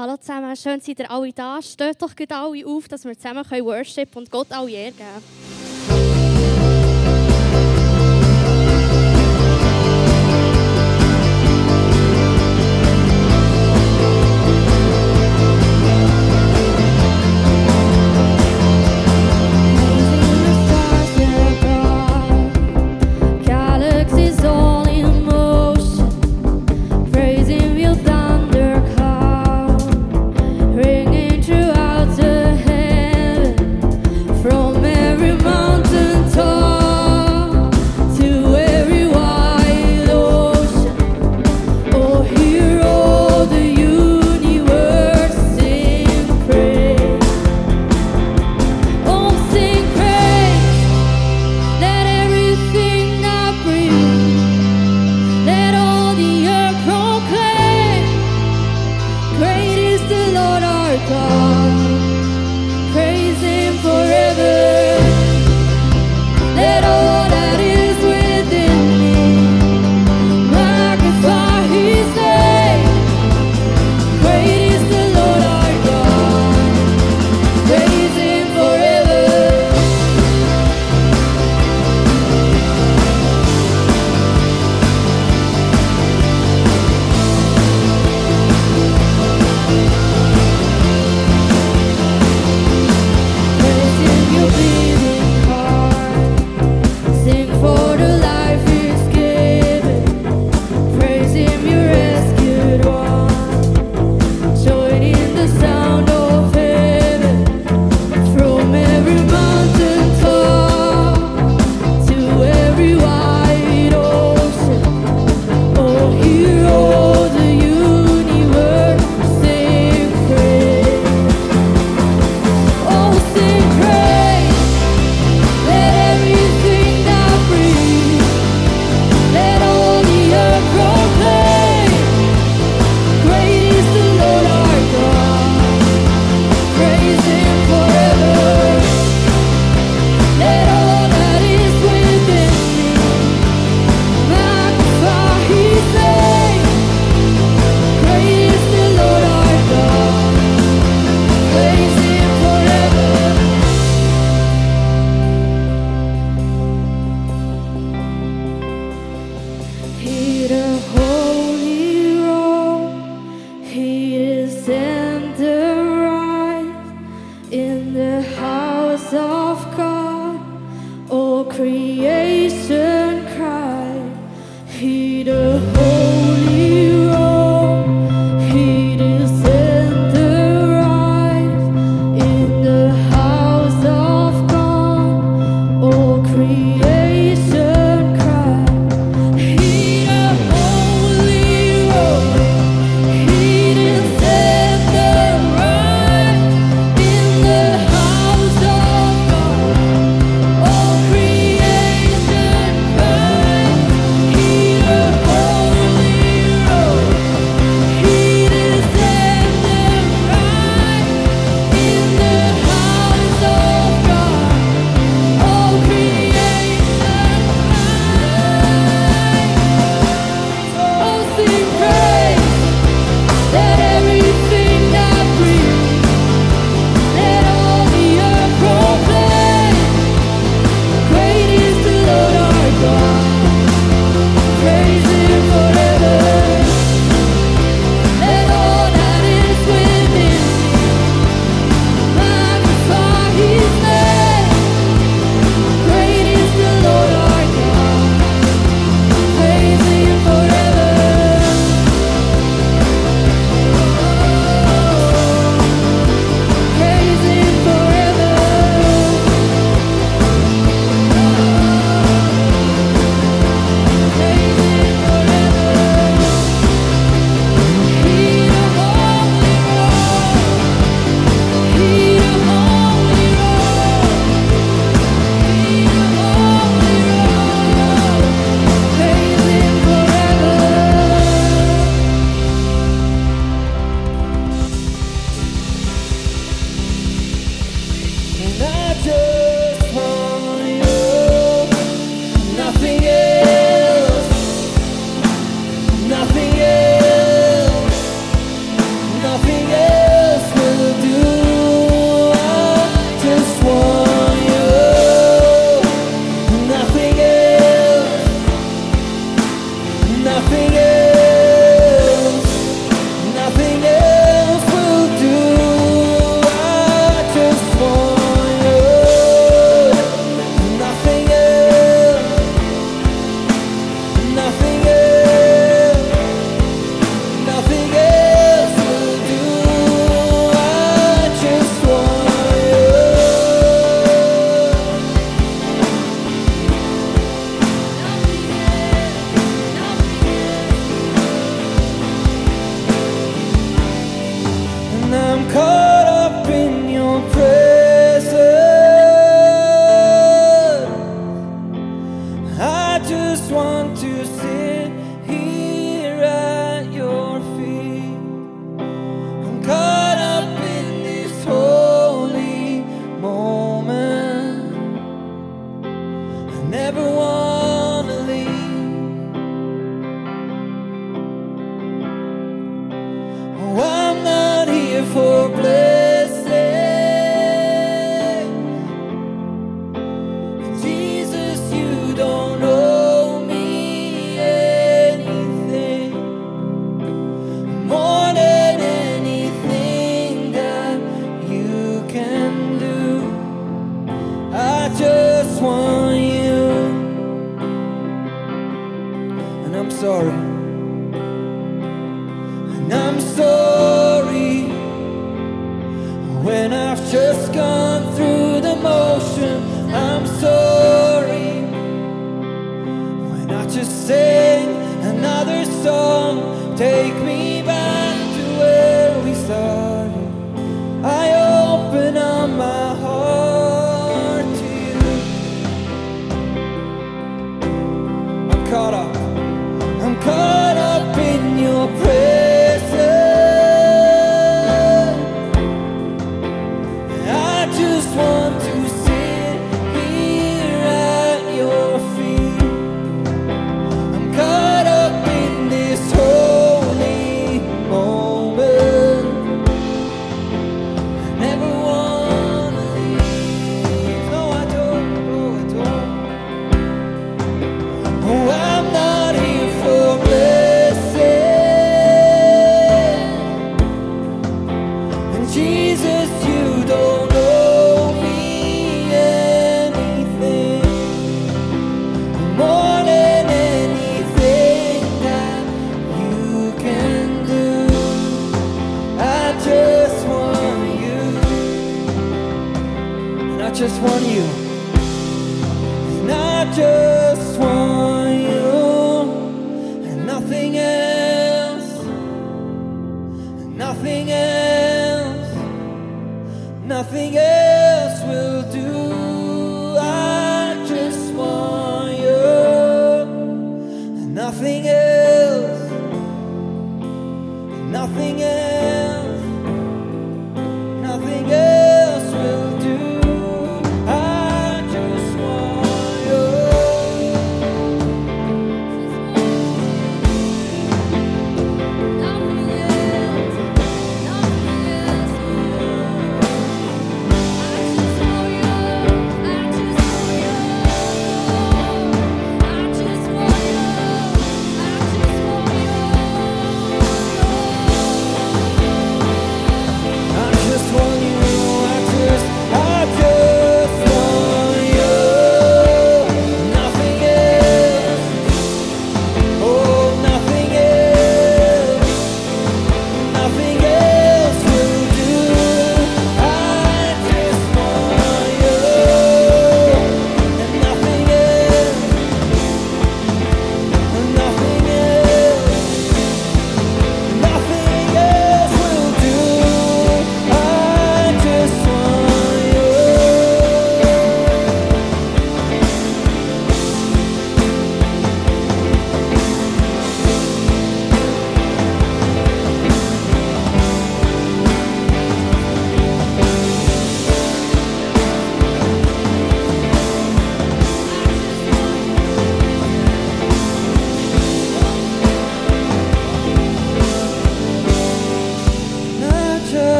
Hallo zusammen, schön, dass ihr alle da. Steht doch gut alle auf, dass wir zusammen können und Gott alle Ehre können. Imagine am sorry when I've just gone through the motion. I'm sorry when I just sing another song. Take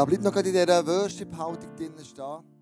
Ja, bleib noch in dieser Worship-Haltung drinnen stehen.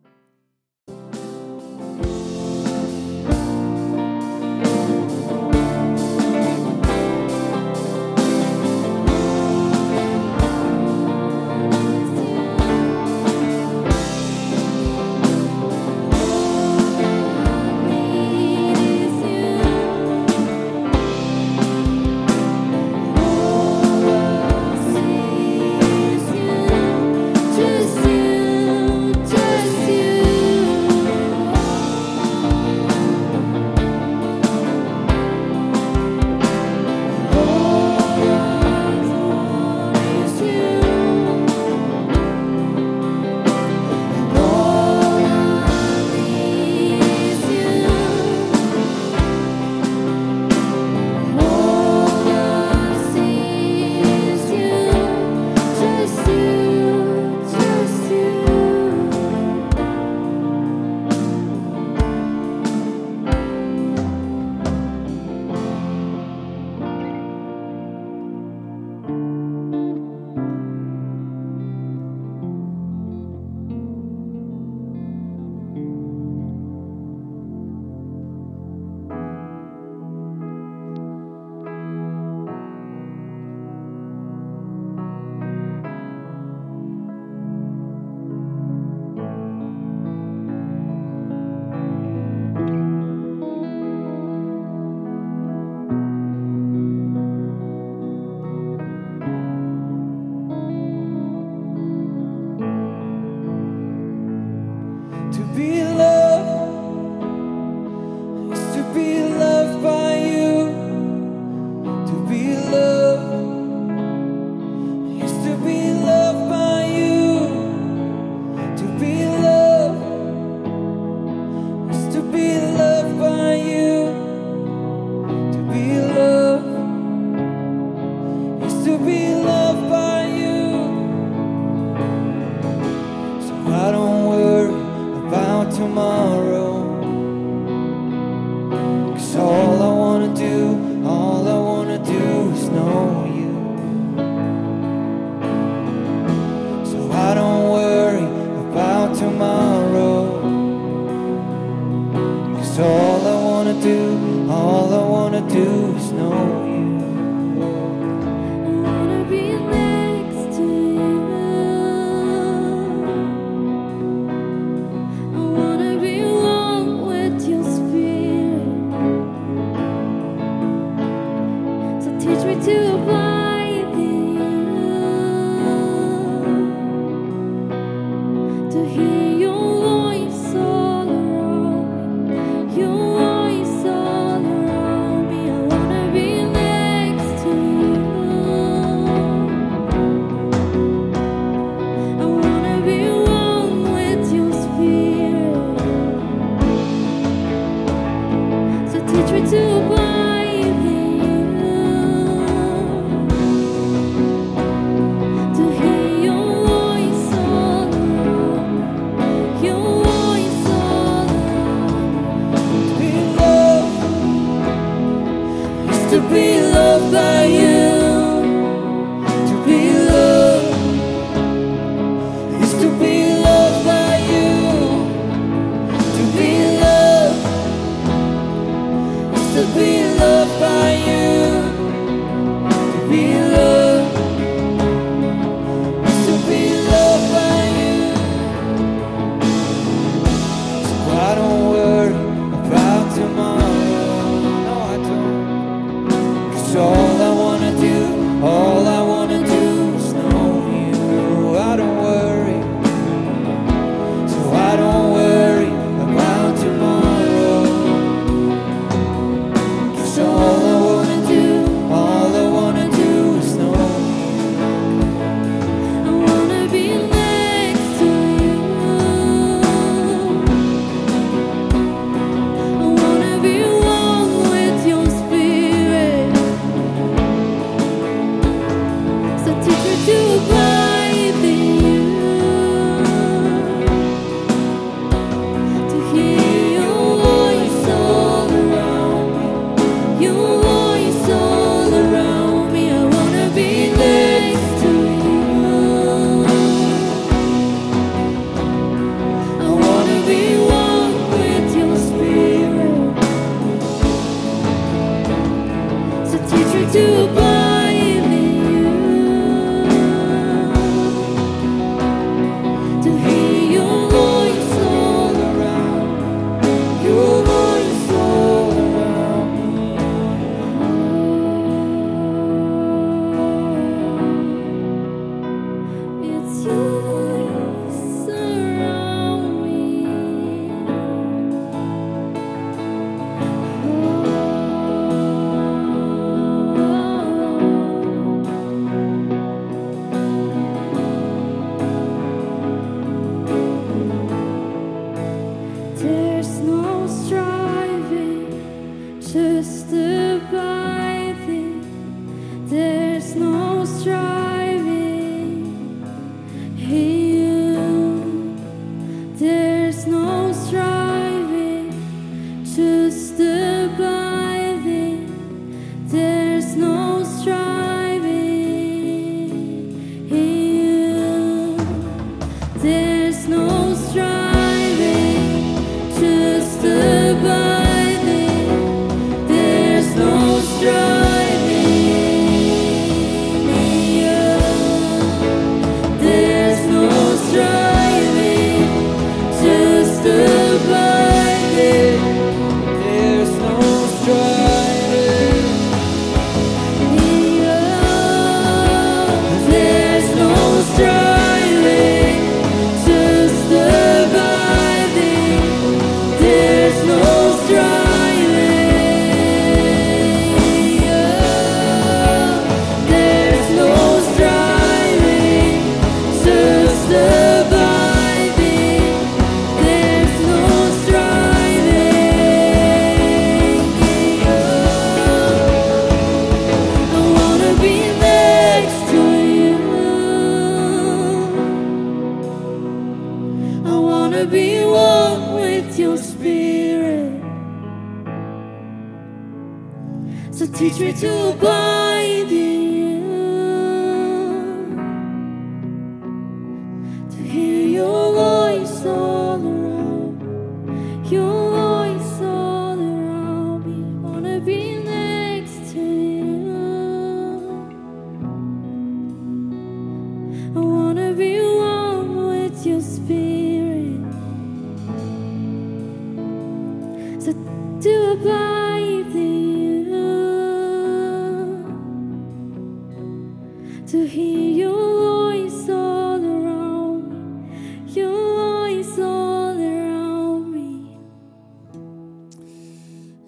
Tomorrow.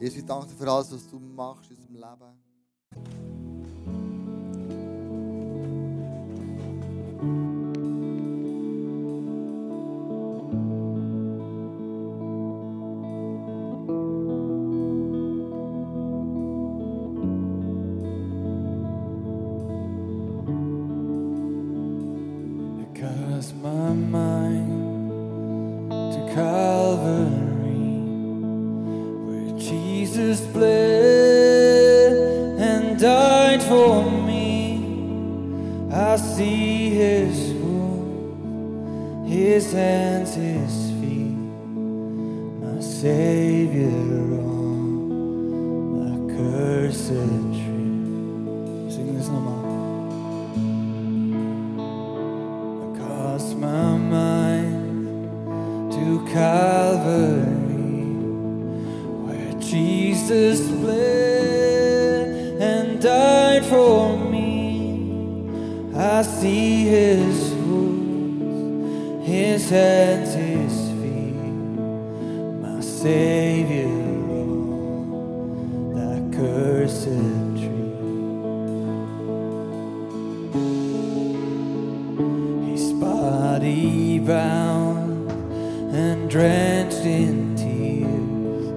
Jesus, ich danke dir für alles, was du machst in unserem Leben. Calvary, where Jesus bled and died for me. I see his wounds, his hands, his feet, my Savior on that cursed tree. His body bound drenched in tears.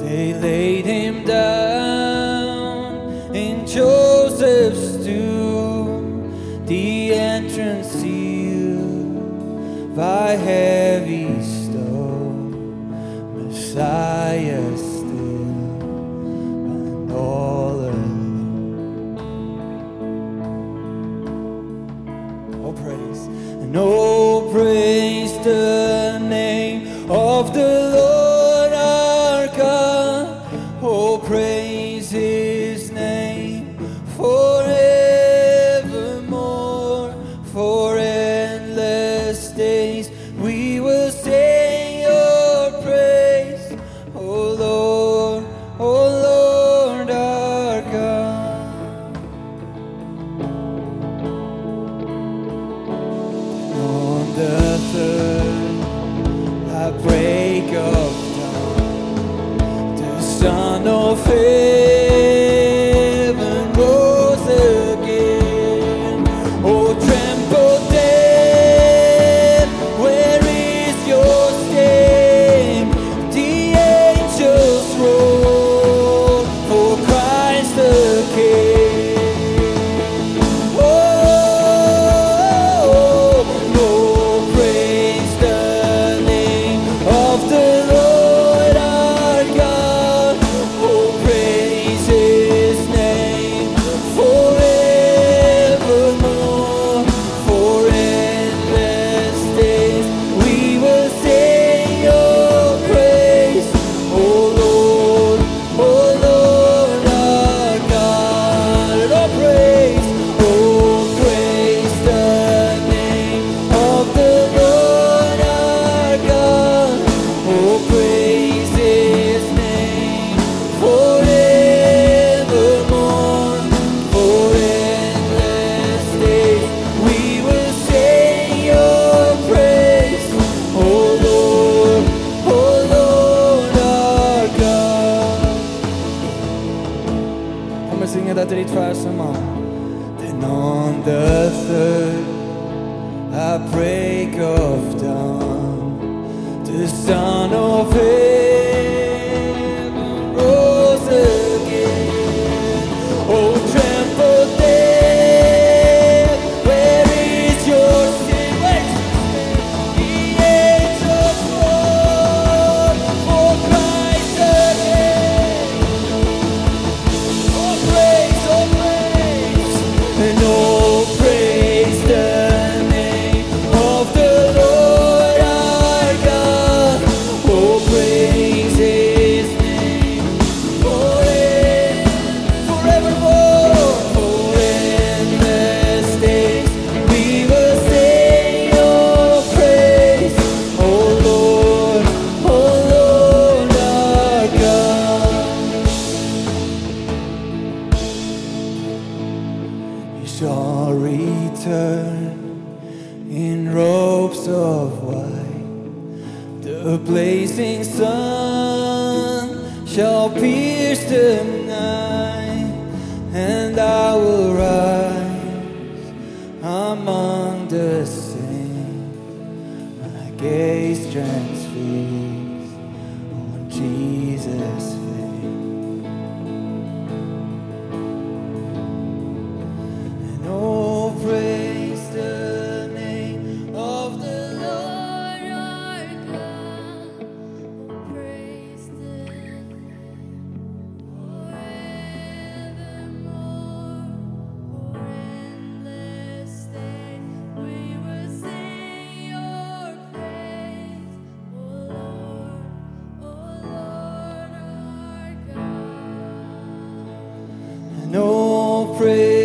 They laid him down in Joseph's tomb, the entrance sealed by heavy stone. Messiah still, and all alone. Oh, praise, and oh, praise the sjunga dette rettferdsmann. Then on the third, I break of dawn, the sun of it. return in robes of white. The blazing sun shall pierce the night, and I will rise among the saints. My gaze strength. Praise